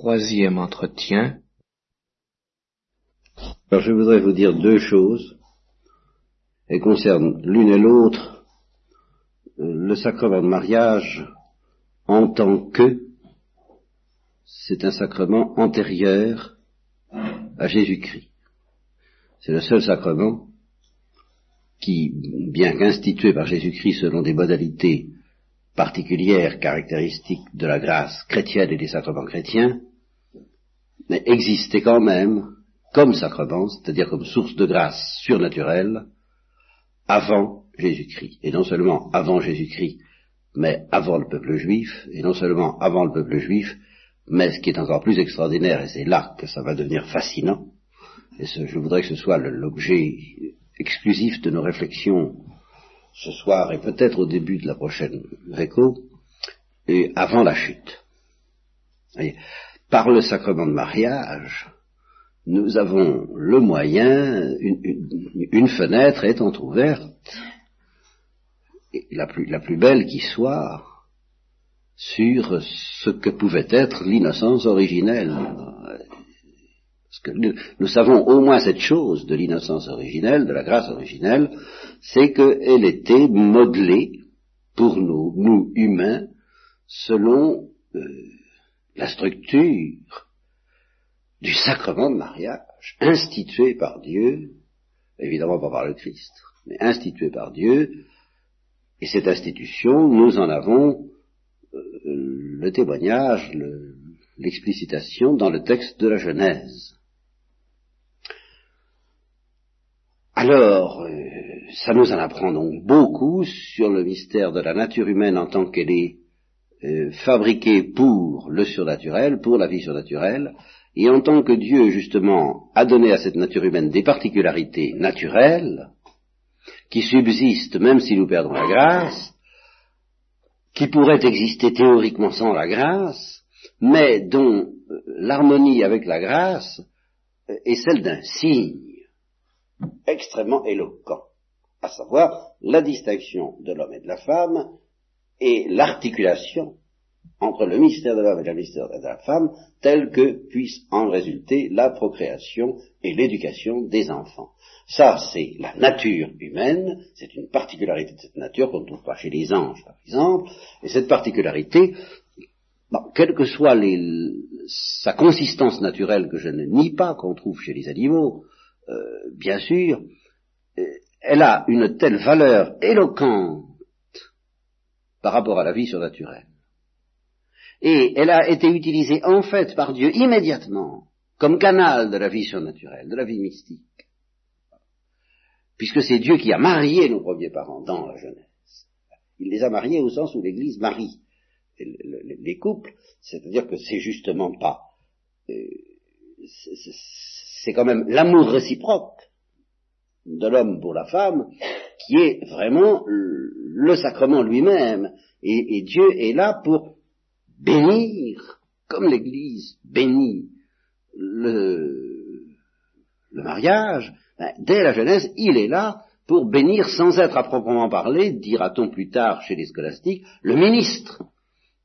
Troisième entretien. Alors je voudrais vous dire deux choses. Elles concernent l'une et l'autre euh, le sacrement de mariage en tant que c'est un sacrement antérieur à Jésus-Christ. C'est le seul sacrement qui, bien qu'institué par Jésus-Christ selon des modalités particulières caractéristiques de la grâce chrétienne et des sacrements chrétiens, mais existait quand même comme sacrement, c'est-à-dire comme source de grâce surnaturelle, avant Jésus-Christ. Et non seulement avant Jésus-Christ, mais avant le peuple juif, et non seulement avant le peuple juif, mais ce qui est encore plus extraordinaire, et c'est là que ça va devenir fascinant, et je voudrais que ce soit l'objet exclusif de nos réflexions ce soir et peut-être au début de la prochaine réco, et avant la chute. Par le sacrement de mariage, nous avons le moyen, une, fenêtre est entr'ouverte, la plus, la plus belle qui soit, sur ce que pouvait être l'innocence originelle. Nous, savons au moins cette chose de l'innocence originelle, de la grâce originelle, c'est qu'elle était modelée pour nous, nous humains, selon euh, la structure du sacrement de mariage, institué par Dieu, évidemment pas par le Christ, mais institué par Dieu, et cette institution, nous en avons euh, le témoignage, l'explicitation dans le texte de la Genèse. Alors, euh, ça nous en apprend donc beaucoup sur le mystère de la nature humaine en tant qu'elle est euh, fabriquée pour le surnaturel, pour la vie surnaturelle, et en tant que Dieu, justement, a donné à cette nature humaine des particularités naturelles, qui subsistent même si nous perdons la grâce, qui pourraient exister théoriquement sans la grâce, mais dont euh, l'harmonie avec la grâce euh, est celle d'un signe extrêmement éloquent, à savoir la distinction de l'homme et de la femme et l'articulation entre le mystère de l'homme et le mystère de la femme, tel que puisse en résulter la procréation et l'éducation des enfants. Ça, c'est la nature humaine, c'est une particularité de cette nature qu'on ne trouve pas chez les anges, par exemple, et cette particularité, quelle que soit sa consistance naturelle que je ne nie pas qu'on trouve chez les animaux, euh, bien sûr, euh, elle a une telle valeur éloquente par rapport à la vie surnaturelle et elle a été utilisée en fait par Dieu immédiatement comme canal de la vie surnaturelle, de la vie mystique. Puisque c'est Dieu qui a marié nos premiers parents dans la jeunesse. Il les a mariés au sens où l'Église marie les couples, c'est-à-dire que c'est justement pas, euh, c'est quand même l'amour réciproque de l'homme pour la femme qui est vraiment le sacrement lui-même. et Dieu est là pour bénir, comme l'Église bénit le, mariage, ben, dès la Genèse, il est là pour bénir sans être à proprement parler, dira-t-on plus tard chez les scolastiques, le ministre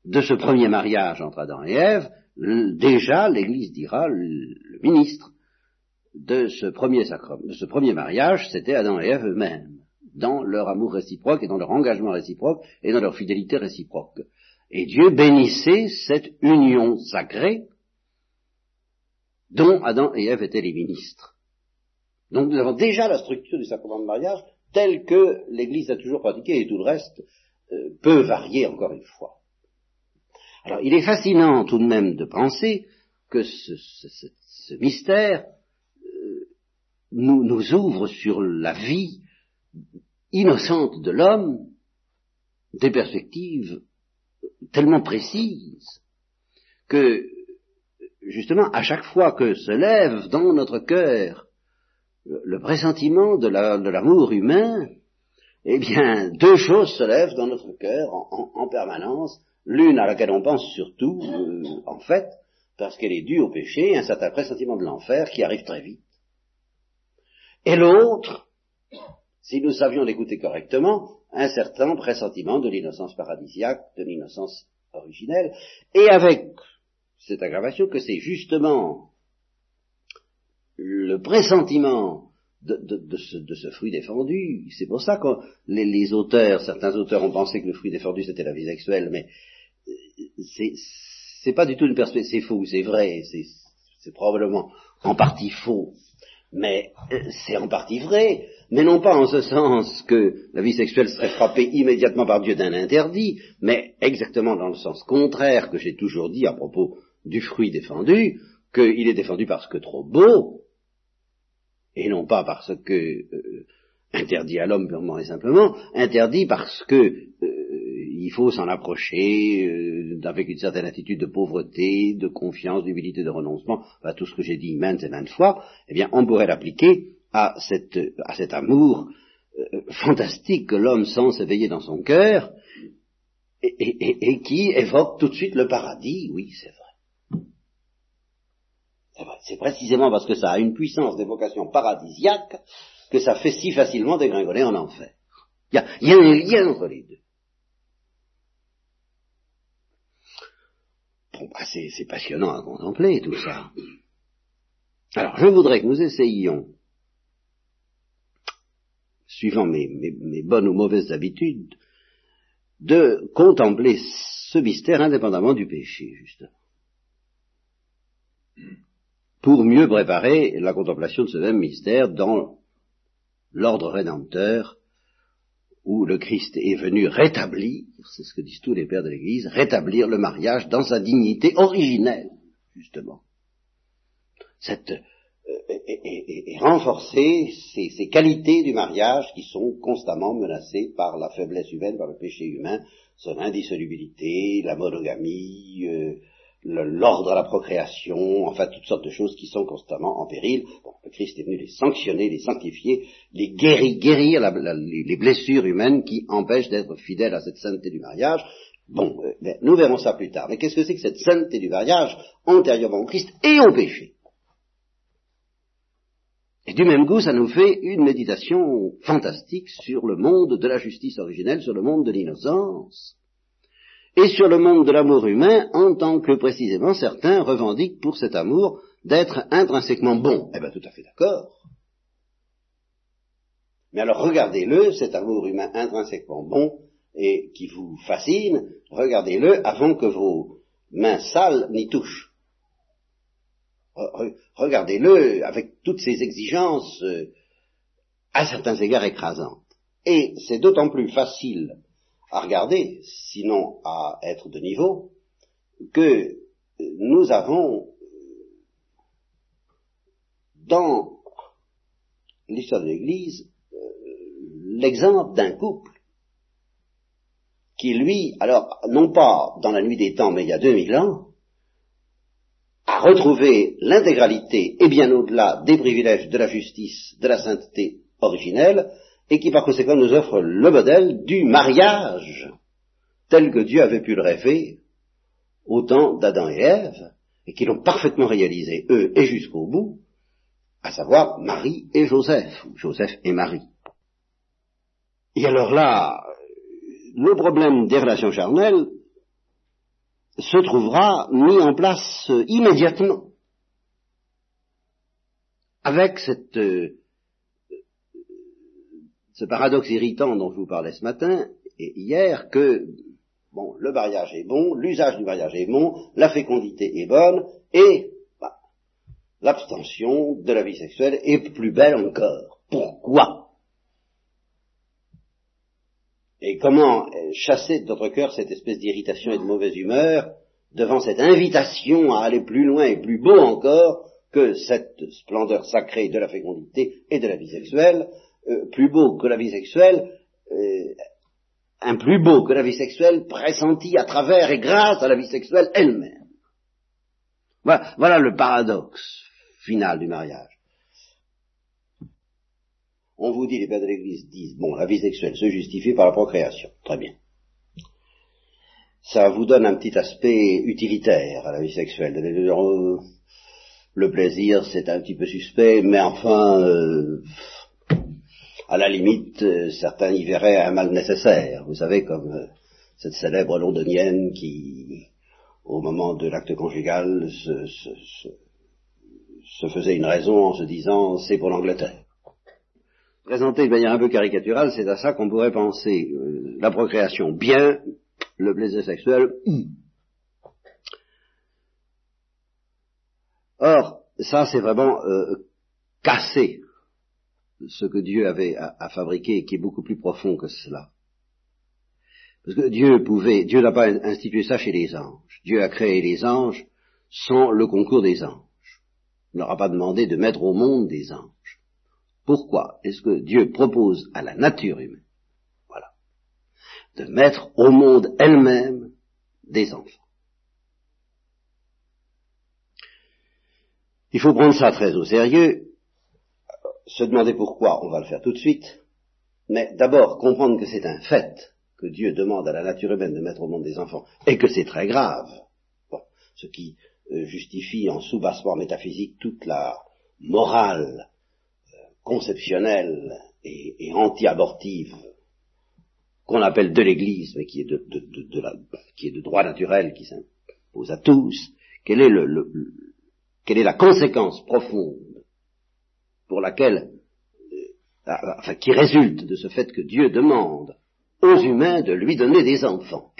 de ce premier mariage entre Adam et Ève, déjà l'Église dira le, ministre de ce premier sacrement, de ce premier mariage, c'était Adam et Ève eux-mêmes, dans leur amour réciproque et dans leur engagement réciproque et dans leur fidélité réciproque. Et Dieu bénissait cette union sacrée dont Adam et Ève étaient les ministres. Donc nous avons déjà la structure du sacrement de mariage telle que l'Église a toujours pratiquée et tout le reste euh, peut varier encore une fois. Alors il est fascinant tout de même de penser que ce, mystère euh, nous, nous ouvre sur la vie innocente de l'homme des perspectives tellement précise que, justement, à chaque fois que se lève dans notre cœur le, pressentiment de l'amour humain, eh bien, deux choses se lèvent dans notre cœur en, permanence. L'une à laquelle on pense surtout, euh, en fait, parce qu'elle est due au péché, un certain pressentiment de l'enfer qui arrive très vite. Et l'autre, si nous savions l'écouter correctement, un certain pressentiment de l'innocence paradisiaque, de l'innocence originelle, et avec cette aggravation que c'est justement le pressentiment de, ce, fruit défendu. C'est pour ça que les, auteurs, certains auteurs ont pensé que le fruit défendu c'était la vie sexuelle, mais euh, c'est pas du tout une perspective, c'est faux, c'est vrai, c'est probablement en partie faux, mais euh, c'est en partie vrai, mais non pas en ce sens que la vie sexuelle serait frappée immédiatement par Dieu d'un interdit, mais exactement dans le sens contraire que j'ai toujours dit à propos du fruit défendu, qu'il est défendu parce que trop beau, et non pas parce que euh, interdit à l'homme purement et simplement, interdit parce que euh, il faut s'en approcher euh, avec une certaine attitude de pauvreté, de confiance, d'humilité, de renoncement, tout ce que j'ai dit maintes et maintes fois, eh bien on pourrait l'appliquer à, cette, à cet amour fantastique que l'homme sent s'éveiller dans son cœur et, et qui évoque tout de suite le paradis, oui c'est vrai. C'est précisément parce que ça a une puissance d'évocation paradisiaque que ça fait si facilement dégringoler en enfer. Il y a, un lien entre les deux. Bon, bah, c'est passionnant à contempler tout ça. Alors, je voudrais que nous essayions, suivant mes, bonnes ou mauvaises habitudes, de contempler ce mystère indépendamment du péché, justement pour mieux préparer la contemplation de ce même mystère dans l'ordre rédempteur où le Christ est venu rétablir, c'est ce que disent tous les pères de l'Église, rétablir le mariage dans sa dignité originelle, justement. Cette, euh, et, renforcer ces, qualités du mariage qui sont constamment menacées par la faiblesse humaine, par le péché humain, son indissolubilité, la monogamie, euh, l'ordre à la procréation, enfin toutes sortes de choses qui sont constamment en péril. le Christ est venu les sanctionner, les sanctifier, les guérir, guérir les, blessures humaines qui empêchent d'être fidèles à cette sainteté du mariage. Bon, euh, ben, nous verrons ça plus tard. Mais qu'est-ce que c'est que cette sainteté du mariage antérieurement au Christ et au péché? Et du même goût, ça nous fait une méditation fantastique sur le monde de la justice originelle, sur le monde de l'innocence et sur le monde de l'amour humain en tant que précisément certains revendiquent pour cet amour d'être intrinsèquement bon. Eh bien tout à fait d'accord. Mais alors regardez-le, cet amour humain intrinsèquement bon et qui vous fascine, regardez-le avant que vos mains sales n'y touchent. Regardez-le avec toutes ces exigences euh, à certains égards écrasantes. Et c'est d'autant plus facile à regarder, sinon à être de niveau, que nous avons dans l'histoire de l'Église euh, l'exemple d'un couple qui, lui, alors non pas dans la nuit des temps, mais il y a 2000 ans, a retrouvé l'intégralité et bien au-delà des privilèges de la justice, de la sainteté originelle, et qui par conséquent nous offre le modèle du mariage tel que Dieu avait pu le rêver au temps d'Adam et Ève, et qui l'ont parfaitement réalisé, eux et jusqu'au bout, à savoir Marie et Joseph, ou Joseph et Marie. Et alors là, le problème des relations charnelles se trouvera mis en place immédiatement avec cette euh, ce paradoxe irritant dont je vous parlais ce matin et hier que bon, le mariage est bon, l'usage du mariage est bon, la fécondité est bonne et bah, l'abstention de la vie sexuelle est plus belle encore. Pourquoi? Et comment chasser de notre cœur cette espèce d'irritation et de mauvaise humeur devant cette invitation à aller plus loin et plus beau encore que cette splendeur sacrée de la fécondité et de la vie sexuelle euh, plus beau que la vie sexuelle, euh, un plus beau que la vie sexuelle pressenti à travers et grâce à la vie sexuelle elle-même. Voilà le paradoxe final du mariage. On vous dit, les pères de l'Église disent, bon, la vie sexuelle se justifie par la procréation. Très bien. Ça vous donne un petit aspect utilitaire à la vie sexuelle. Le plaisir, c'est un petit peu suspect, mais enfin, euh, à la limite, euh, certains y verraient un mal nécessaire. Vous savez, comme euh, cette célèbre londonienne qui, au moment de l'acte conjugal, se, faisait une raison en se disant c'est pour l'Angleterre. Présenté de manière un peu caricaturale, c'est à ça qu'on pourrait penser euh, la procréation bien, le plaisir sexuel. Or, ça c'est vraiment euh, casser ce que Dieu avait à, à fabriquer et qui est beaucoup plus profond que cela. Parce que Dieu pouvait, Dieu n'a pas institué ça chez les anges. Dieu a créé les anges sans le concours des anges. Il n'aura pas demandé de mettre au monde des anges. Pourquoi est-ce que Dieu propose à la nature humaine, voilà, de mettre au monde elle-même des enfants? Il faut prendre ça très au sérieux, se demander pourquoi, on va le faire tout de suite, mais d'abord comprendre que c'est un fait que Dieu demande à la nature humaine de mettre au monde des enfants, et que c'est très grave, ce qui euh, justifie en sous-bassement métaphysique toute la morale conceptionnelle et, anti-abortive qu'on appelle de l'Église, mais qui est de, qui est de droit naturel, qui s'impose à tous, quelle est, le, quelle est la conséquence profonde pour laquelle, euh, enfin, qui résulte de ce fait que Dieu demande aux humains de lui donner des enfants.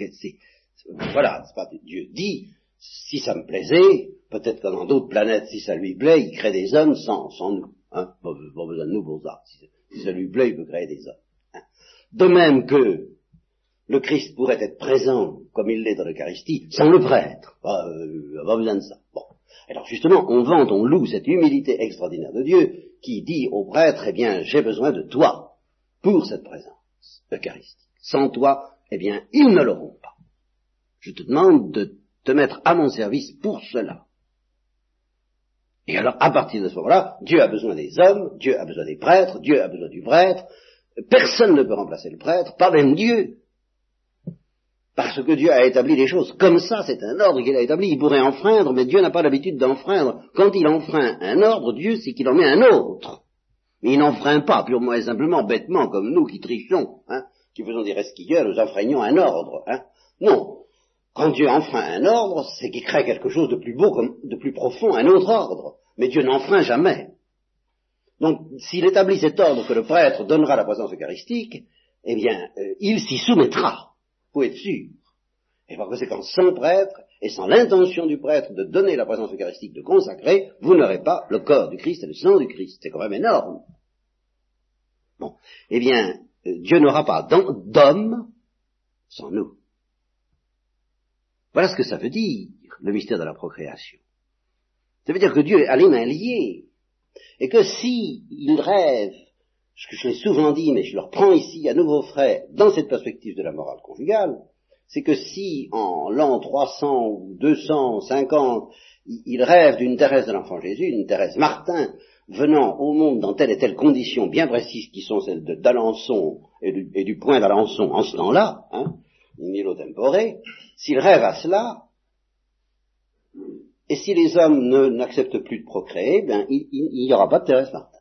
voilà, pas, Dieu dit, si ça me plaisait, peut-être que dans d'autres planètes, si ça lui plaît, il crée des hommes sans, sans nous. Hein, pas, besoin de nous pour ça. Si, ça lui il peut créer des hommes. Hein. De même que le Christ pourrait être présent, comme il l'est dans l'Eucharistie, sans le prêtre. Pas, euh, pas besoin de ça. Alors justement, on vante, on loue cette humilité extraordinaire de Dieu qui dit au prêtre, eh bien, j'ai besoin de toi pour cette présence eucharistique. Sans toi, eh bien, ils ne l'auront pas. Je te demande de te mettre à mon service pour cela. Et alors, à partir de ce moment-là, Dieu a besoin des hommes, Dieu a besoin des prêtres, Dieu a besoin du prêtre. Personne ne peut remplacer le prêtre, pas même Dieu. Parce que Dieu a établi les choses comme ça, c'est un ordre qu'il a établi. Il pourrait enfreindre, mais Dieu n'a pas l'habitude d'enfreindre. Quand il enfreint un ordre, Dieu, c'est qu'il en met un autre. Mais il n'enfreint pas, purement et simplement, bêtement, comme nous qui trichons. Hein qui faisons des resquilleurs, nous enfreignons un ordre. Hein non. Quand Dieu enfreint un ordre, c'est qu'il crée quelque chose de plus beau, de plus profond, un autre ordre. Mais Dieu n'enfreint jamais. Donc, s'il établit cet ordre que le prêtre donnera la présence eucharistique, eh bien, euh, il s'y soumettra. Vous être sûr. Et par conséquent, sans prêtre, et sans l'intention du prêtre de donner la présence eucharistique, de consacrer, vous n'aurez pas le corps du Christ et le sang du Christ. C'est quand même énorme. Bon. Eh bien, Dieu n'aura pas d'homme sans nous. Voilà ce que ça veut dire, le mystère de la procréation. Ça veut dire que Dieu a les mains liées, et que si il rêve, ce que je l'ai souvent dit, mais je le reprends ici à nouveau frais, dans cette perspective de la morale conjugale, c'est que si en l'an 300 ou 250, il rêve d'une Thérèse de l'enfant Jésus, une Thérèse Martin, venant au monde dans telle et telle condition bien précise qui sont celles d'Alençon et, du, point d'Alençon en ce temps-là, hein, S'il rêve à cela, et si les hommes n'acceptent plus de procréer, ben, il n'y aura pas de Thérèse Martin.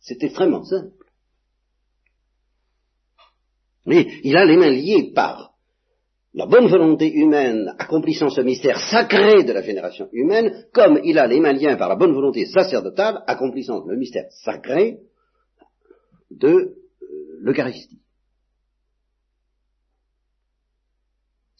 C'est extrêmement simple. Mais il a les mains liées par la bonne volonté humaine accomplissant ce mystère sacré de la génération humaine, comme il a les mains liées par la bonne volonté sacerdotale accomplissant le mystère sacré de euh, l'Eucharistie.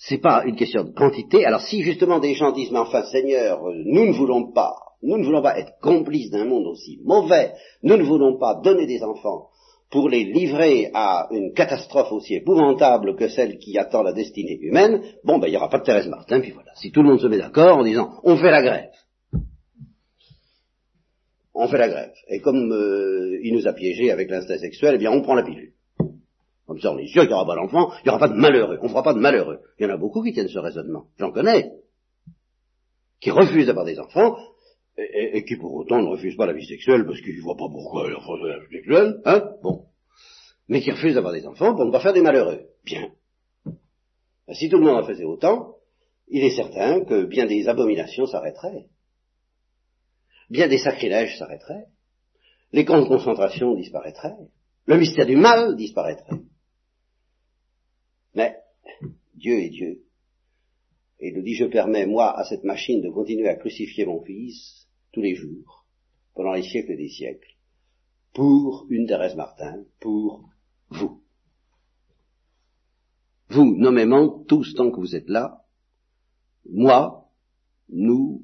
C'est pas une question de quantité. Alors si justement des gens disent mais enfin Seigneur, nous ne voulons pas, nous ne voulons pas être complices d'un monde aussi mauvais, nous ne voulons pas donner des enfants pour les livrer à une catastrophe aussi épouvantable que celle qui attend la destinée humaine, bon, ben, il n'y aura pas de Thérèse Martin, puis voilà. Si tout le monde se met d'accord en disant, on fait la grève. On fait la grève. Et comme euh, il nous a piégés avec l'instinct sexuel, eh bien, on prend la pilule. Comme ça, on est sûr qu'il n'y aura pas d'enfants, il n'y aura pas de malheureux. On ne fera pas de malheureux. Il y en a beaucoup qui tiennent ce raisonnement. J'en connais. Qui refusent d'avoir des enfants, et, qui pour autant ne refuse pas la vie sexuelle parce qu'il ne voit pas pourquoi il refuser la vie sexuelle, hein, bon. Mais qui refuse d'avoir des enfants pour ne pas faire des malheureux. Bien. Ben, si tout le monde en faisait autant, il est certain que bien des abominations s'arrêteraient. Bien des sacrilèges s'arrêteraient. Les camps de concentration disparaîtraient. Le mystère du mal disparaîtrait. Mais Dieu est Dieu. Et il nous dit, je permets, moi, à cette machine de continuer à crucifier mon fils tous les jours, pendant les siècles des siècles, pour une Thérèse Martin, pour vous. Vous, nommément, tous tant que vous êtes là, moi, nous,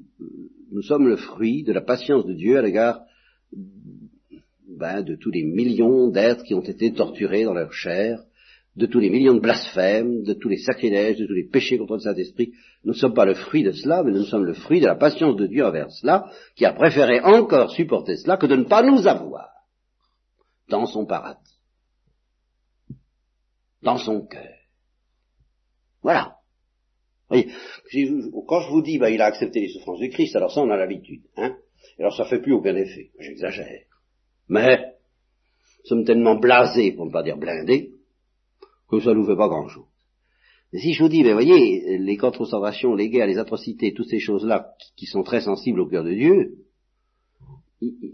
nous sommes le fruit de la patience de Dieu à l'égard ben, de tous les millions d'êtres qui ont été torturés dans leur chair, de tous les millions de blasphèmes, de tous les sacrilèges, de tous les péchés contre le Saint-Esprit. Nous ne sommes pas le fruit de cela, mais nous sommes le fruit de la patience de Dieu envers cela, qui a préféré encore supporter cela que de ne pas nous avoir dans son paradis, dans son cœur. Voilà. Voyez, quand je vous dis, bah, il a accepté les souffrances du Christ, alors ça, on a l'habitude. Hein alors ça fait plus aucun effet. J'exagère. Mais, nous sommes tellement blasés, pour ne pas dire blindés, que ça ne nous fait pas grand-chose. Si je vous dis, mais voyez, les concentrations, les guerres, les atrocités, toutes ces choses-là qui, sont très sensibles au cœur de Dieu,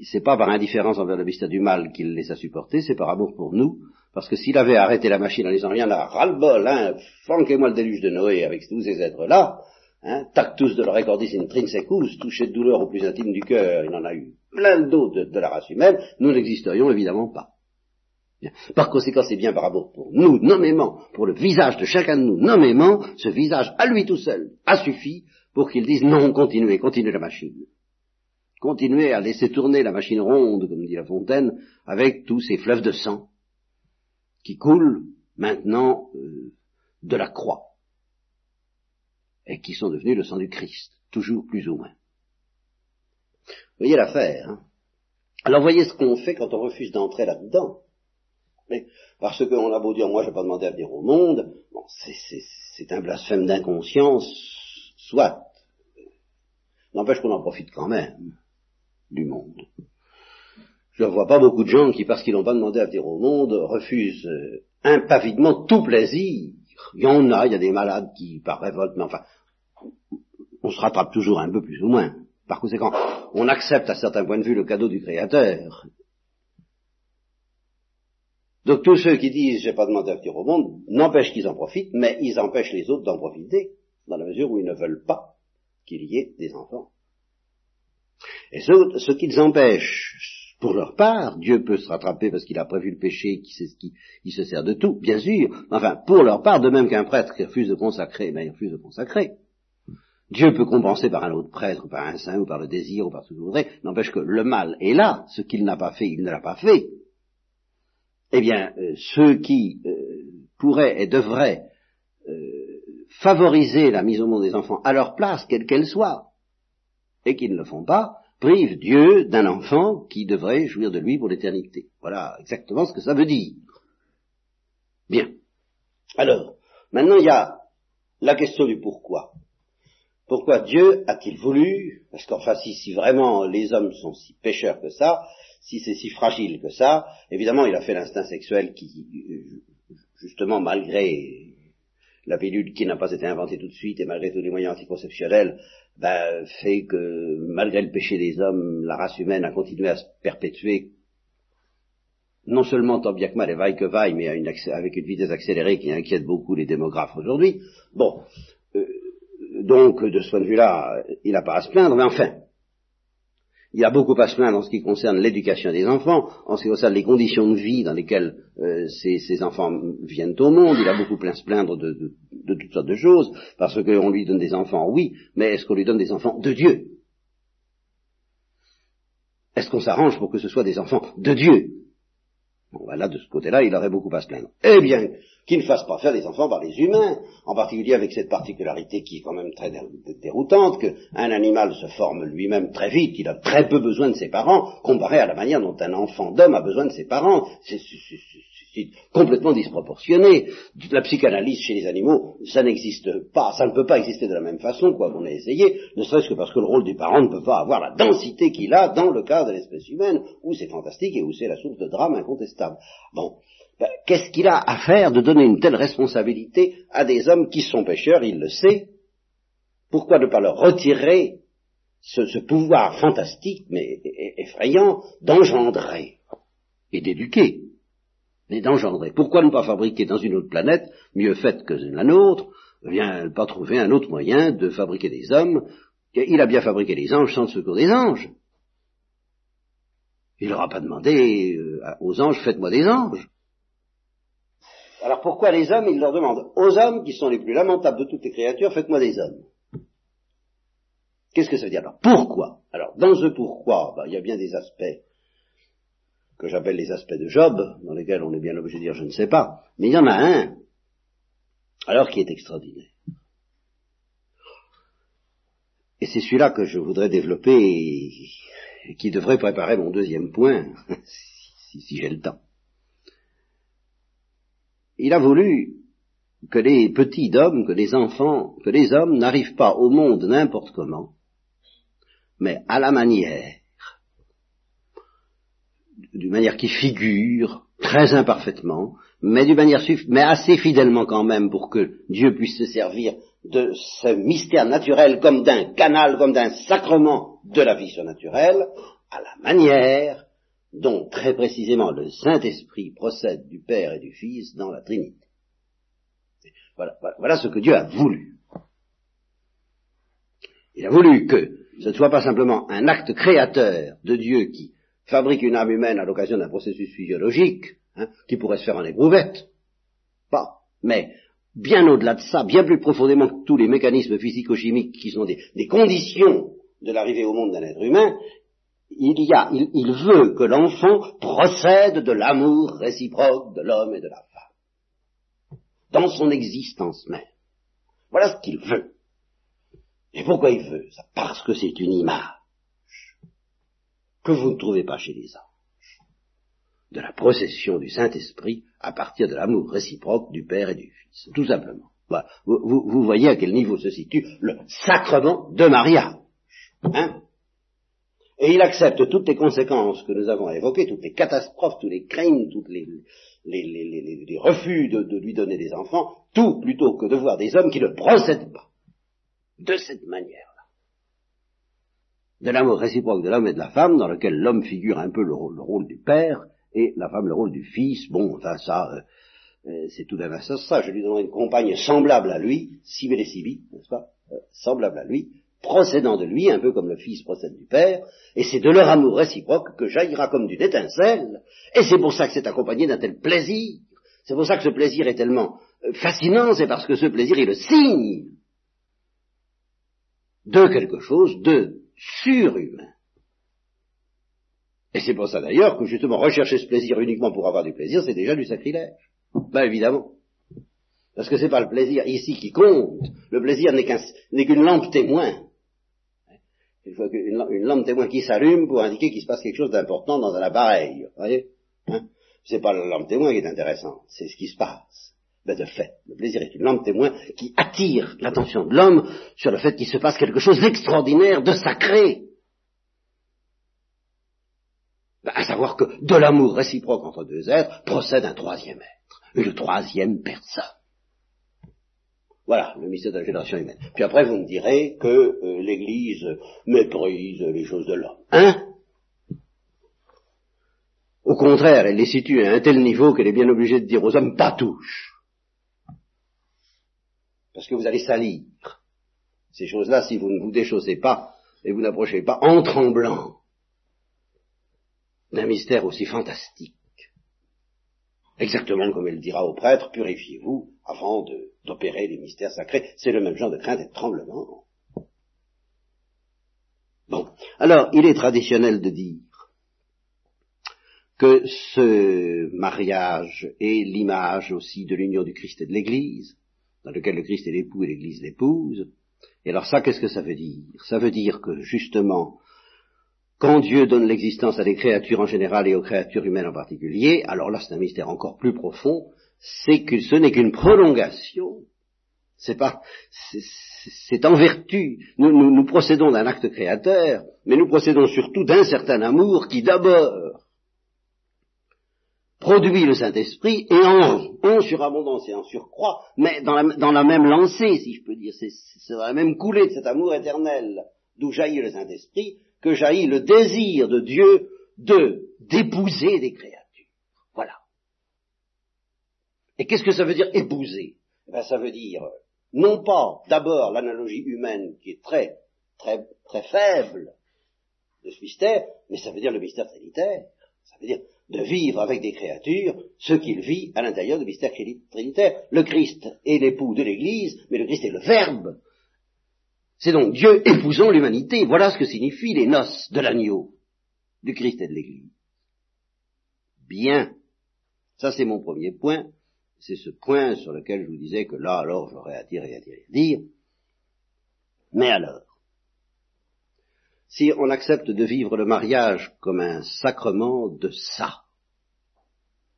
c'est pas par indifférence envers le mystère du mal qu'il les a supportés, c'est par amour pour nous, parce que s'il avait arrêté la machine en disant rien là, ras-le-bol, hein, flanquez-moi le déluge de Noé avec tous ces êtres-là, hein, tactus de recordis intrinsecus, touché de douleur au plus intime du cœur, il en a eu plein d'autres de, la race humaine, nous n'existerions évidemment pas. Par conséquent, c'est bien par amour pour nous, nommément, pour le visage de chacun de nous, nommément, ce visage à lui tout seul a suffi pour qu'il dise non, continuez, continuez la machine continuer à laisser tourner la machine ronde, comme dit La Fontaine, avec tous ces fleuves de sang qui coulent maintenant euh, de la croix et qui sont devenus le sang du Christ, toujours plus ou moins. Voyez l'affaire. Hein Alors voyez ce qu'on fait quand on refuse d'entrer là-dedans. Parce qu'on a beau dire, moi je vais pas demander à venir au monde, bon, c'est un blasphème d'inconscience, soit. N'empêche qu'on en profite quand même du monde. Je ne vois pas beaucoup de gens qui, parce qu'ils n'ont pas demandé à venir au monde, refusent euh, impavidement tout plaisir. Il y en a, il y a des malades qui, par révolte, mais enfin, on se rattrape toujours un peu plus ou moins. Par conséquent, on accepte à certains points de vue le cadeau du Créateur. Donc tous ceux qui disent j'ai pas demandé à venir au monde n'empêchent qu'ils en profitent, mais ils empêchent les autres d'en profiter, dans la mesure où ils ne veulent pas qu'il y ait des enfants. Et ce, qu'ils empêchent, pour leur part, Dieu peut se rattraper parce qu'il a prévu le péché, qu'il se sert de tout, bien sûr. Enfin, pour leur part, de même qu'un prêtre qui refuse de consacrer, ben, il refuse de consacrer. Dieu peut compenser par un autre prêtre, par un saint, ou par le désir, ou par ce que vous voudrez, n'empêche que le mal est là, ce qu'il n'a pas fait, il ne l'a pas fait. Eh bien, euh, ceux qui euh, pourraient et devraient euh, favoriser la mise au monde des enfants à leur place, quelle qu'elle soit, et qui ne le font pas, privent Dieu d'un enfant qui devrait jouir de lui pour l'éternité. Voilà exactement ce que ça veut dire. Bien. Alors, maintenant il y a la question du pourquoi. Pourquoi Dieu a-t-il voulu, parce qu'enfin si, si vraiment les hommes sont si pécheurs que ça, si c'est si fragile que ça, évidemment il a fait l'instinct sexuel qui, justement malgré la pilule qui n'a pas été inventée tout de suite et malgré tous les moyens anticonceptionnels, ben, fait que malgré le péché des hommes, la race humaine a continué à se perpétuer, non seulement tant bien que mal et vaille que vaille, mais avec une vitesse accélérée qui inquiète beaucoup les démographes aujourd'hui. Bon, euh, donc de ce point de vue-là, il n'a pas à se plaindre, mais enfin, il a beaucoup à se plaindre en ce qui concerne l'éducation des enfants, en ce qui concerne les conditions de vie dans lesquelles euh, ces, enfants viennent au monde. Il a beaucoup à se plaindre de, toutes sortes de choses, parce qu'on lui donne des enfants, oui, mais est-ce qu'on lui donne des enfants de Dieu? Est-ce qu'on s'arrange pour que ce soit des enfants de Dieu? Bon, voilà, de ce côté-là, il aurait beaucoup à se plaindre. Eh bien, qu'il ne fasse pas faire des enfants par les humains, en particulier avec cette particularité qui est quand même très déroutante, qu'un animal se forme lui-même très vite, il a très peu besoin de ses parents, comparé à la manière dont un enfant d'homme a besoin de ses parents. Complètement disproportionné. La psychanalyse chez les animaux, ça n'existe pas, ça ne peut pas exister de la même façon, quoi qu'on ait essayé, ne serait-ce que parce que le rôle du parent ne peut pas avoir la densité qu'il a dans le cas de l'espèce humaine, où c'est fantastique et où c'est la source de drame incontestable. Bon. Ben, qu'est-ce qu'il a à faire de donner une telle responsabilité à des hommes qui sont pécheurs, il le sait Pourquoi ne pas leur retirer ce pouvoir fantastique, mais effrayant, d'engendrer et d'éduquer? D'engendrer. Pourquoi ne pas fabriquer dans une autre planète, mieux faite que la nôtre, vient pas trouver un autre moyen de fabriquer des hommes? Il a bien fabriqué les anges sans le secours des anges. Il n'aura pas demandé euh, aux anges, faites-moi des anges. Alors pourquoi les hommes, il leur demande aux hommes, qui sont les plus lamentables de toutes les créatures, faites-moi des hommes? Qu'est-ce que ça veut dire? Alors Pourquoi? Alors, dans ce pourquoi, ben, il y a bien des aspects que j'appelle les aspects de Job, dans lesquels on est bien obligé de dire je ne sais pas, mais il y en a un, alors qui est extraordinaire. Et c'est celui-là que je voudrais développer et qui devrait préparer mon deuxième point, si, j'ai le temps. Il a voulu que les petits d'hommes, que les enfants, que les hommes n'arrivent pas au monde n'importe comment, mais à la manière, d'une manière qui figure, très imparfaitement, mais d'une manière mais assez fidèlement quand même pour que Dieu puisse se servir de ce mystère naturel comme d'un canal, comme d'un sacrement de la vie surnaturelle, à la manière dont très précisément le Saint-Esprit procède du Père et du Fils dans la Trinité. Voilà, voilà, ce que Dieu a voulu. Il a voulu que ce ne soit pas simplement un acte créateur de Dieu qui fabrique une âme humaine à l'occasion d'un processus physiologique, hein, qui pourrait se faire en éprouvette. Pas. Mais bien au-delà de ça, bien plus profondément que tous les mécanismes physico-chimiques qui sont des, conditions de l'arrivée au monde d'un être humain, il y a, il, il veut que l'enfant procède de l'amour réciproque de l'homme et de la femme, dans son existence même. Voilà ce qu'il veut. Et pourquoi il veut ça? Parce que c'est une image que vous ne trouvez pas chez les anges, de la procession du Saint-Esprit à partir de l'amour réciproque du Père et du Fils, tout simplement. Vous, voyez à quel niveau se situe le sacrement de mariage. Hein? Et il accepte toutes les conséquences que nous avons évoquées, toutes les catastrophes, tous les crimes, tous les, les, refus de, de, lui donner des enfants, tout plutôt que de voir des hommes qui ne procèdent pas. De cette manière de l'amour réciproque de l'homme et de la femme, dans lequel l'homme figure un peu le rôle, du père et la femme le rôle du fils. Bon, enfin ça, euh, euh, c'est tout d'un ça, ça. Je lui donnerai une compagne semblable à lui, Sibyl et Sibi, n'est-ce pas euh, Semblable à lui, procédant de lui, un peu comme le fils procède du père, et c'est de leur amour réciproque que jaillira comme d'une étincelle, et c'est pour ça que c'est accompagné d'un tel plaisir. C'est pour ça que ce plaisir est tellement fascinant, c'est parce que ce plaisir est le signe de quelque chose de surhumain. Et c'est pour ça d'ailleurs que justement rechercher ce plaisir uniquement pour avoir du plaisir, c'est déjà du sacrilège. Ben évidemment. Parce que c'est pas le plaisir ici qui compte. Le plaisir n'est qu'une lampe témoin. Une, lampe témoin qui s'allume pour indiquer qu'il se passe quelque chose d'important dans un appareil. Vous voyez? Hein? C'est pas la lampe témoin qui est intéressante, c'est ce qui se passe. Ben de fait, le plaisir est une lampe témoin qui attire l'attention de l'homme sur le fait qu'il se passe quelque chose d'extraordinaire, de sacré. Ben, à savoir que de l'amour réciproque entre deux êtres procède un troisième être, une troisième personne. Voilà le mystère de la génération humaine. Puis après, vous me direz que euh, l'Église méprise les choses de l'homme. Hein? Au contraire, elle les situe à un tel niveau qu'elle est bien obligée de dire aux hommes pas touche parce que vous allez salir. Ces choses-là, si vous ne vous déchaussez pas et vous n'approchez pas en tremblant d'un mystère aussi fantastique, exactement comme elle dira au prêtre, purifiez-vous avant d'opérer les mystères sacrés. C'est le même genre de crainte et de tremblement. Bon, alors il est traditionnel de dire que ce mariage est l'image aussi de l'union du Christ et de l'Église, dans lequel le Christ est l'époux et l'Église l'épouse. Et alors ça, qu'est-ce que ça veut dire? Ça veut dire que justement, quand Dieu donne l'existence à des créatures en général et aux créatures humaines en particulier, alors là c'est un mystère encore plus profond, c'est que ce n'est qu'une prolongation. C'est pas, c'est en vertu. Nous, nous procédons d'un acte créateur, mais nous procédons surtout d'un certain amour qui d'abord produit le Saint-Esprit et en, en surabondance et en surcroît, mais dans la, même lancée, si je peux dire, c'est dans la même coulée de cet amour éternel d'où jaillit le Saint-Esprit, que jaillit le désir de Dieu de d'épouser des créatures. Voilà. Et qu'est-ce que ça veut dire épouser? Eh ben, Ça veut dire non pas d'abord l'analogie humaine qui est très, très, très faible de ce mystère, mais ça veut dire le mystère trinitaire. Ça veut dire de vivre avec des créatures ce qu'il vit à l'intérieur du mystère trinitaire. Le Christ est l'époux de l'Église, mais le Christ est le Verbe. C'est donc Dieu épousant l'humanité. Voilà ce que signifient les noces de l'agneau, du Christ et de l'Église. Bien. Ça, c'est mon premier point. C'est ce point sur lequel je vous disais que là, alors, j'aurais à dire et à dire à dire. Mais alors, si on accepte de vivre le mariage comme un sacrement de ça,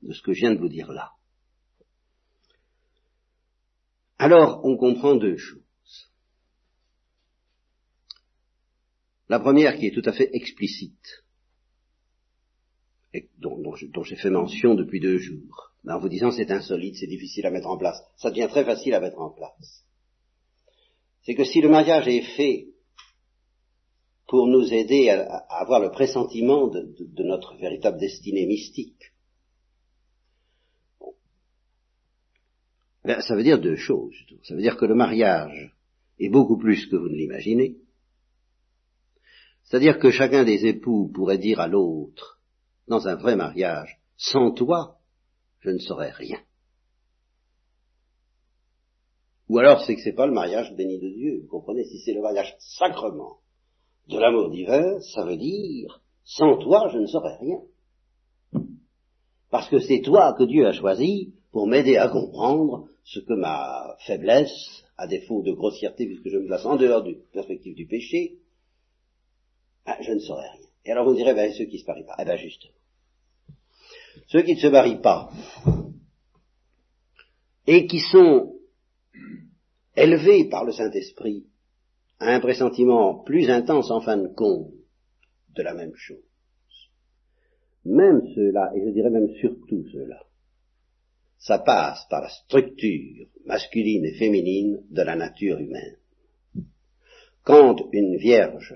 de ce que je viens de vous dire là, alors on comprend deux choses. La première qui est tout à fait explicite, et dont, j'ai fait mention depuis deux jours, en vous disant c'est insolite, c'est difficile à mettre en place, ça devient très facile à mettre en place. C'est que si le mariage est fait pour nous aider à, avoir le pressentiment de, notre véritable destinée mystique. Ben, ça veut dire deux choses. Ça veut dire que le mariage est beaucoup plus que vous ne l'imaginez. C'est-à-dire que chacun des époux pourrait dire à l'autre, dans un vrai mariage, sans toi, je ne saurais rien. Ou alors c'est que c'est pas le mariage béni de Dieu, vous comprenez, si c'est le mariage sacrement, de l'amour divin, ça veut dire, sans toi, je ne saurais rien. Parce que c'est toi que Dieu a choisi pour m'aider à comprendre ce que ma faiblesse, à défaut de grossièreté, puisque je me place en dehors du perspective du péché, ah, je ne saurais rien. Et alors vous direz, ben, ceux qui ne se marient pas. Eh ben, justement. Ceux qui ne se marient pas, et qui sont élevés par le Saint-Esprit un pressentiment plus intense en fin de compte de la même chose. Même ceux-là, et je dirais même surtout ceux-là, ça passe par la structure masculine et féminine de la nature humaine. Quand une vierge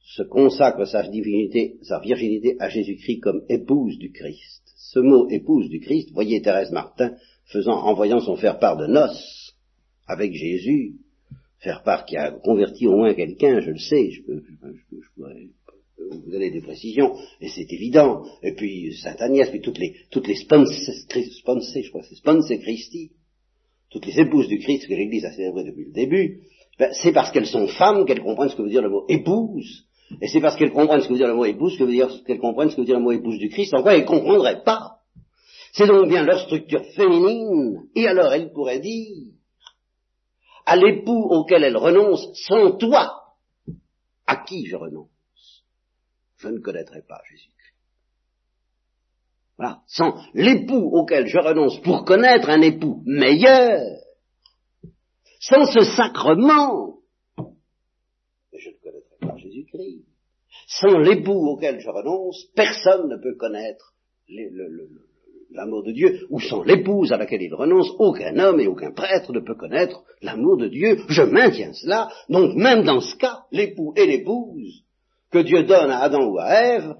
se consacre sa divinité, sa virginité à Jésus-Christ comme épouse du Christ. Ce mot épouse du Christ, voyez Thérèse Martin faisant, en voyant son faire part de noces avec Jésus, faire part qui a converti au moins quelqu'un, je le sais, je, peux, je, pourrais vous donner des précisions, et c'est évident. Et puis Sainte Agnès, puis toutes les toutes les sponsées, je crois, c'est sponsées Christi, toutes les épouses du Christ que l'Église a célébrées depuis le début, ben, c'est parce qu'elles sont femmes qu'elles comprennent ce que veut dire le mot épouse, et c'est parce qu'elles comprennent ce que veut dire le mot épouse que veut dire qu'elles comprennent ce que veut dire le mot épouse du Christ, en quoi elles ne comprendraient pas? C'est donc bien leur structure féminine, et alors elles pourraient dire à l'époux auquel elle renonce sans toi. À qui je renonce? Je ne connaîtrai pas Jésus-Christ. Voilà. Sans l'époux auquel je renonce pour connaître un époux meilleur, sans ce sacrement, je ne connaîtrai pas Jésus-Christ. Sans l'époux auquel je renonce, personne ne peut connaître le, le, l'amour de Dieu, ou sans l'épouse à laquelle il renonce, aucun homme et aucun prêtre ne peut connaître l'amour de Dieu. Je maintiens cela. Donc même dans ce cas, l'époux et l'épouse que Dieu donne à Adam ou à Ève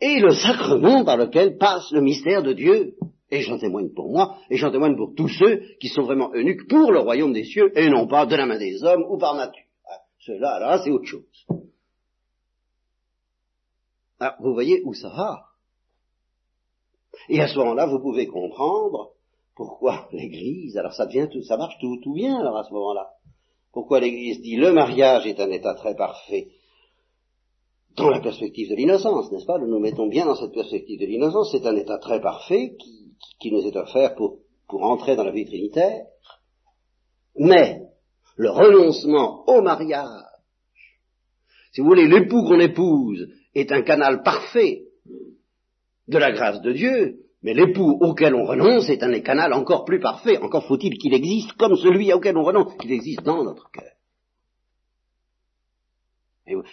est le sacrement par lequel passe le mystère de Dieu. Et j'en témoigne pour moi, et j'en témoigne pour tous ceux qui sont vraiment eunuques pour le royaume des cieux, et non pas de la main des hommes ou par nature. Ah, cela, là, c'est autre chose. Alors, vous voyez où ça va? Et à ce moment-là, vous pouvez comprendre pourquoi l'Église, alors ça devient tout, ça marche tout, tout bien alors à ce moment-là. Pourquoi l'Église dit le mariage est un état très parfait dans la perspective de l'innocence, n'est-ce pas? Nous nous mettons bien dans cette perspective de l'innocence, c'est un état très parfait qui, nous est offert pour entrer dans la vie trinitaire. Mais le renoncement au mariage, si vous voulez, l'époux qu'on épouse est un canal parfait de la grâce de Dieu, mais l'époux auquel on renonce est un canal encore plus parfait, encore faut-il qu'il existe comme celui auquel on renonce, qu'il existe dans notre cœur.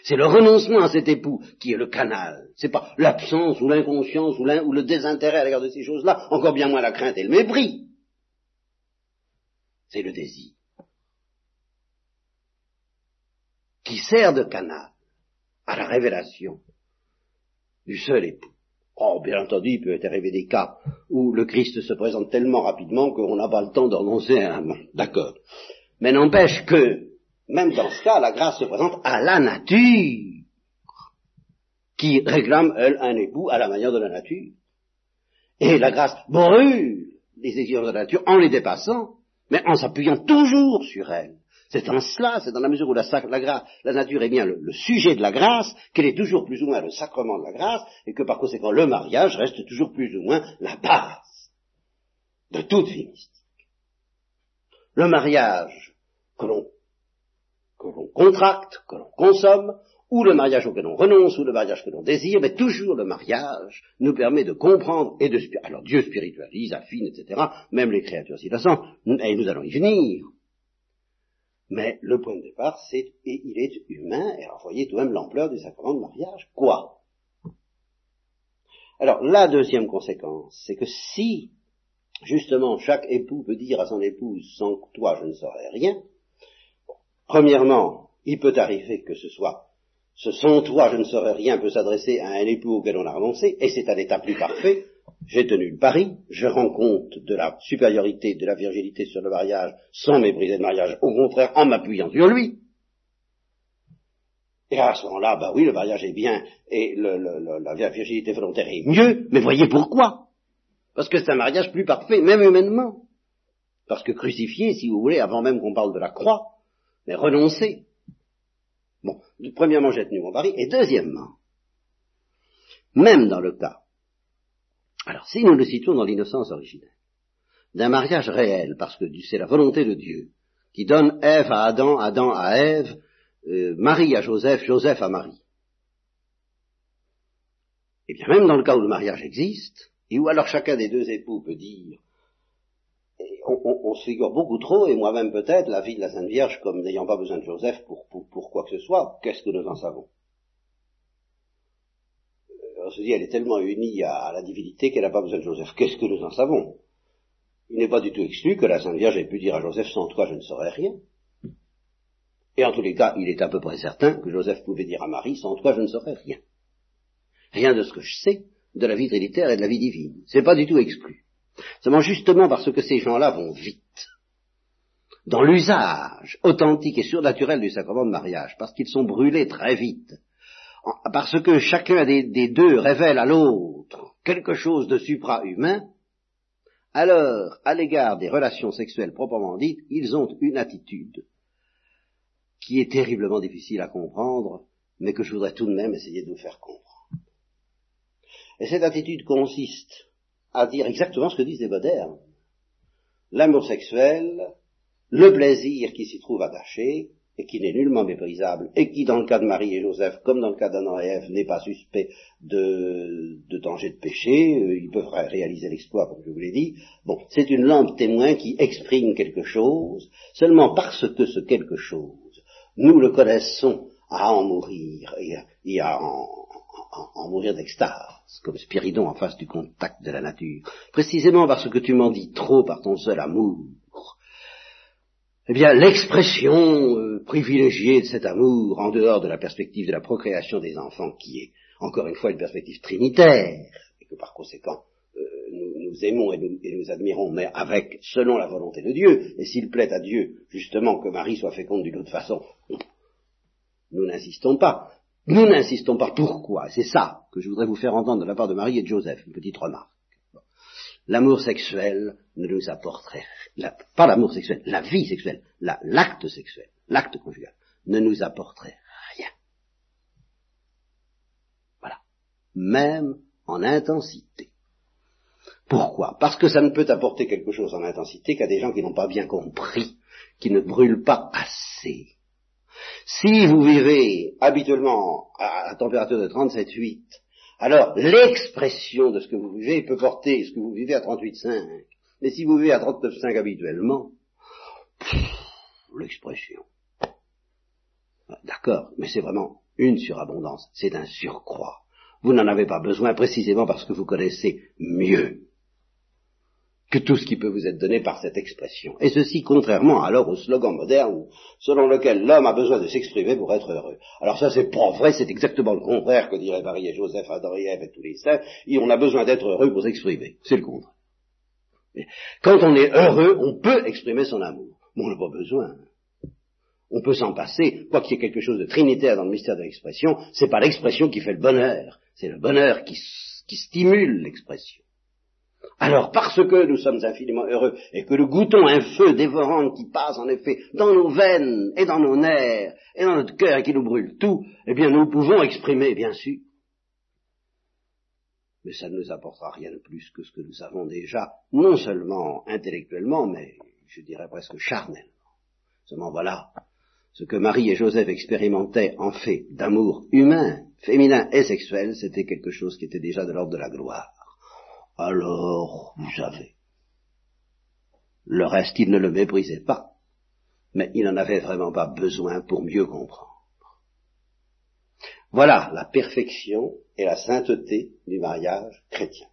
C'est le renoncement à cet époux qui est le canal. C'est pas l'absence ou l'inconscience ou, ou, le désintérêt à l'égard de ces choses-là, encore bien moins la crainte et le mépris. C'est le désir qui sert de canal à la révélation du seul époux. Oh, bien entendu, il peut arriver des cas où le Christ se présente tellement rapidement qu'on n'a pas le temps à un D'accord. Mais n'empêche que, même dans ce cas, la grâce se présente à la nature, qui réclame, elle, un époux à la manière de la nature. Et la grâce brûle les exigences de la nature en les dépassant, mais en s'appuyant toujours sur elle. C'est en cela, c'est dans la mesure où la, nature est bien le, sujet de la grâce, qu'elle est toujours plus ou moins le sacrement de la grâce, et que par conséquent le mariage reste toujours plus ou moins la base de toute vie mystique. Le mariage que l'on contracte, que l'on consomme, ou le mariage auquel on renonce, ou le mariage que l'on désire, mais toujours le mariage nous permet de comprendre et de... Alors Dieu spiritualise, affine, etc., même les créatures s'y et nous allons y venir. Mais le point de départ, c'est, et il est humain, et alors voyez tout de même l'ampleur du sacrement de mariage. Quoi? Alors, la deuxième conséquence, c'est que si, justement, chaque époux peut dire à son épouse, sans toi je ne saurais rien, premièrement, il peut arriver que ce soit, ce sans toi je ne saurais rien peut s'adresser à un époux auquel on a renoncé, et c'est un état plus parfait, j'ai tenu le pari, je rends compte de la supériorité de la virginité sur le mariage sans mépriser le mariage, au contraire en m'appuyant sur lui. Et à ce moment-là, bah oui, le mariage est bien et la virginité volontaire est mieux, mais voyez pourquoi? Parce que c'est un mariage plus parfait, même humainement. Parce que crucifié, si vous voulez, avant même qu'on parle de la croix, mais renoncer. Bon, premièrement, j'ai tenu mon pari, et deuxièmement, même dans le cas alors, si nous le situons dans l'innocence originelle, d'un mariage réel, parce que c'est la volonté de Dieu, qui donne Ève à Adam, Adam à Ève, euh, Marie à Joseph, Joseph à Marie. Et eh bien même dans le cas où le mariage existe, et où alors chacun des deux époux peut dire, on, se figure beaucoup trop, et moi-même peut-être, la vie de la Sainte Vierge comme n'ayant pas besoin de Joseph pour, pour quoi que ce soit, qu'est-ce que nous en savons? on se dit, elle est tellement unie à, la divinité qu'elle n'a pas besoin de Joseph. Qu'est-ce que nous en savons? Il n'est pas du tout exclu que la Sainte Vierge ait pu dire à Joseph, sans toi je ne saurais rien. Et en tous les cas, il est à peu près certain que Joseph pouvait dire à Marie, sans toi je ne saurais rien. Rien de ce que je sais de la vie trinitaire et de la vie divine. C'est pas du tout exclu. Seulement justement parce que ces gens-là vont vite dans l'usage authentique et surnaturel du sacrement de mariage, parce qu'ils sont brûlés très vite parce que chacun des, deux révèle à l'autre quelque chose de supra-humain, alors, à l'égard des relations sexuelles proprement dites, ils ont une attitude qui est terriblement difficile à comprendre, mais que je voudrais tout de même essayer de vous faire comprendre. Et cette attitude consiste à dire exactement ce que disent les modernes. L'amour sexuel, le plaisir qui s'y trouve attaché, et qui n'est nullement méprisable, et qui, dans le cas de Marie et Joseph, comme dans le cas d'Adam et Ève, n'est pas suspect de, danger de péché, euh, ils peuvent réaliser l'exploit, comme je vous l'ai dit. Bon, c'est une lampe témoin qui exprime quelque chose, seulement parce que ce quelque chose, nous le connaissons à en mourir, et à, en, en mourir d'extase, comme Spiridon en face du contact de la nature, précisément parce que tu m'en dis trop par ton seul amour, eh bien, l'expression euh, privilégiée de cet amour, en dehors de la perspective de la procréation des enfants, qui est encore une fois une perspective trinitaire, et que par conséquent euh, nous, aimons et nous, admirons, mais avec, selon la volonté de Dieu, et s'il plaît à Dieu, justement, que Marie soit féconde d'une autre façon, nous n'insistons pas. Nous n'insistons pas. Pourquoi? C'est ça que je voudrais vous faire entendre de la part de Marie et de Joseph, une petite remarque l'amour sexuel ne nous pas l'amour sexuel, la vie sexuelle, l'acte sexuel, l'acte conjugal, ne nous apporterait rien. Voilà. Même en intensité. Pourquoi? Parce que ça ne peut apporter quelque chose en intensité qu'à des gens qui n'ont pas bien compris, qui ne brûlent pas assez. Si vous vivez habituellement à la température de 37,8 alors, l'expression de ce que vous vivez peut porter ce que vous vivez à 38,5. Mais si vous vivez à 39,5 habituellement, l'expression. Ah, d'accord, mais c'est vraiment une surabondance, c'est un surcroît. Vous n'en avez pas besoin précisément parce que vous connaissez mieux que tout ce qui peut vous être donné par cette expression. Et ceci contrairement alors au slogan moderne selon lequel l'homme a besoin de s'exprimer pour être heureux. Alors ça c'est pas vrai, c'est exactement le contraire que diraient Marie et Joseph, Ève et tous les saints, et on a besoin d'être heureux pour s'exprimer. C'est le contraire. Quand on est heureux, on peut exprimer son amour. Mais on n'a pas besoin. On peut s'en passer, quoi qu'il y ait quelque chose de trinitaire dans le mystère de l'expression, c'est pas l'expression qui fait le bonheur, c'est le bonheur qui, stimule l'expression. Alors, parce que nous sommes infiniment heureux et que nous goûtons un feu dévorant qui passe en effet dans nos veines et dans nos nerfs et dans notre cœur et qui nous brûle tout, eh bien nous pouvons exprimer, bien sûr. Mais ça ne nous apportera rien de plus que ce que nous savons déjà, non seulement intellectuellement, mais je dirais presque charnellement. Seulement voilà, ce que Marie et Joseph expérimentaient en fait d'amour humain, féminin et sexuel, c'était quelque chose qui était déjà de l'ordre de la gloire. Alors, vous savez, le reste, il ne le méprisait pas, mais il n'en avait vraiment pas besoin pour mieux comprendre. Voilà la perfection et la sainteté du mariage chrétien.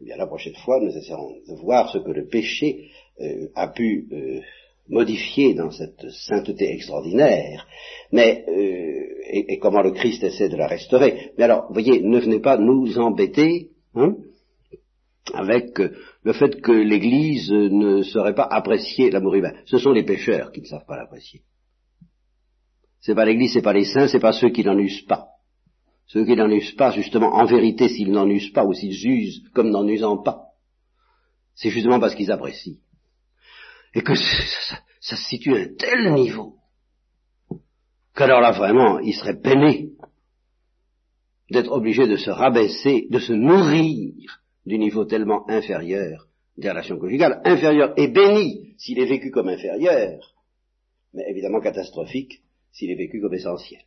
Eh bien, la prochaine fois, nous essaierons de voir ce que le péché euh, a pu euh, modifier dans cette sainteté extraordinaire, mais euh, et, comment le Christ essaie de la restaurer? Mais alors, voyez, ne venez pas nous embêter hein, avec le fait que l'Église ne saurait pas apprécier l'amour humain. Ce sont les pécheurs qui ne savent pas l'apprécier. C'est pas l'Église, c'est pas les saints, c'est pas ceux qui n'en usent pas. Ceux qui n'en usent pas, justement, en vérité, s'ils n'en usent pas ou s'ils usent comme n'en usant pas, c'est justement parce qu'ils apprécient. Et que ça, se situe à un tel niveau qu'alors là, vraiment, ils seraient peinés d'être obligés de se rabaisser, de se nourrir du niveau tellement inférieur des relations conjugales, inférieur et béni s'il est vécu comme inférieur, mais évidemment catastrophique s'il est vécu comme essentiel.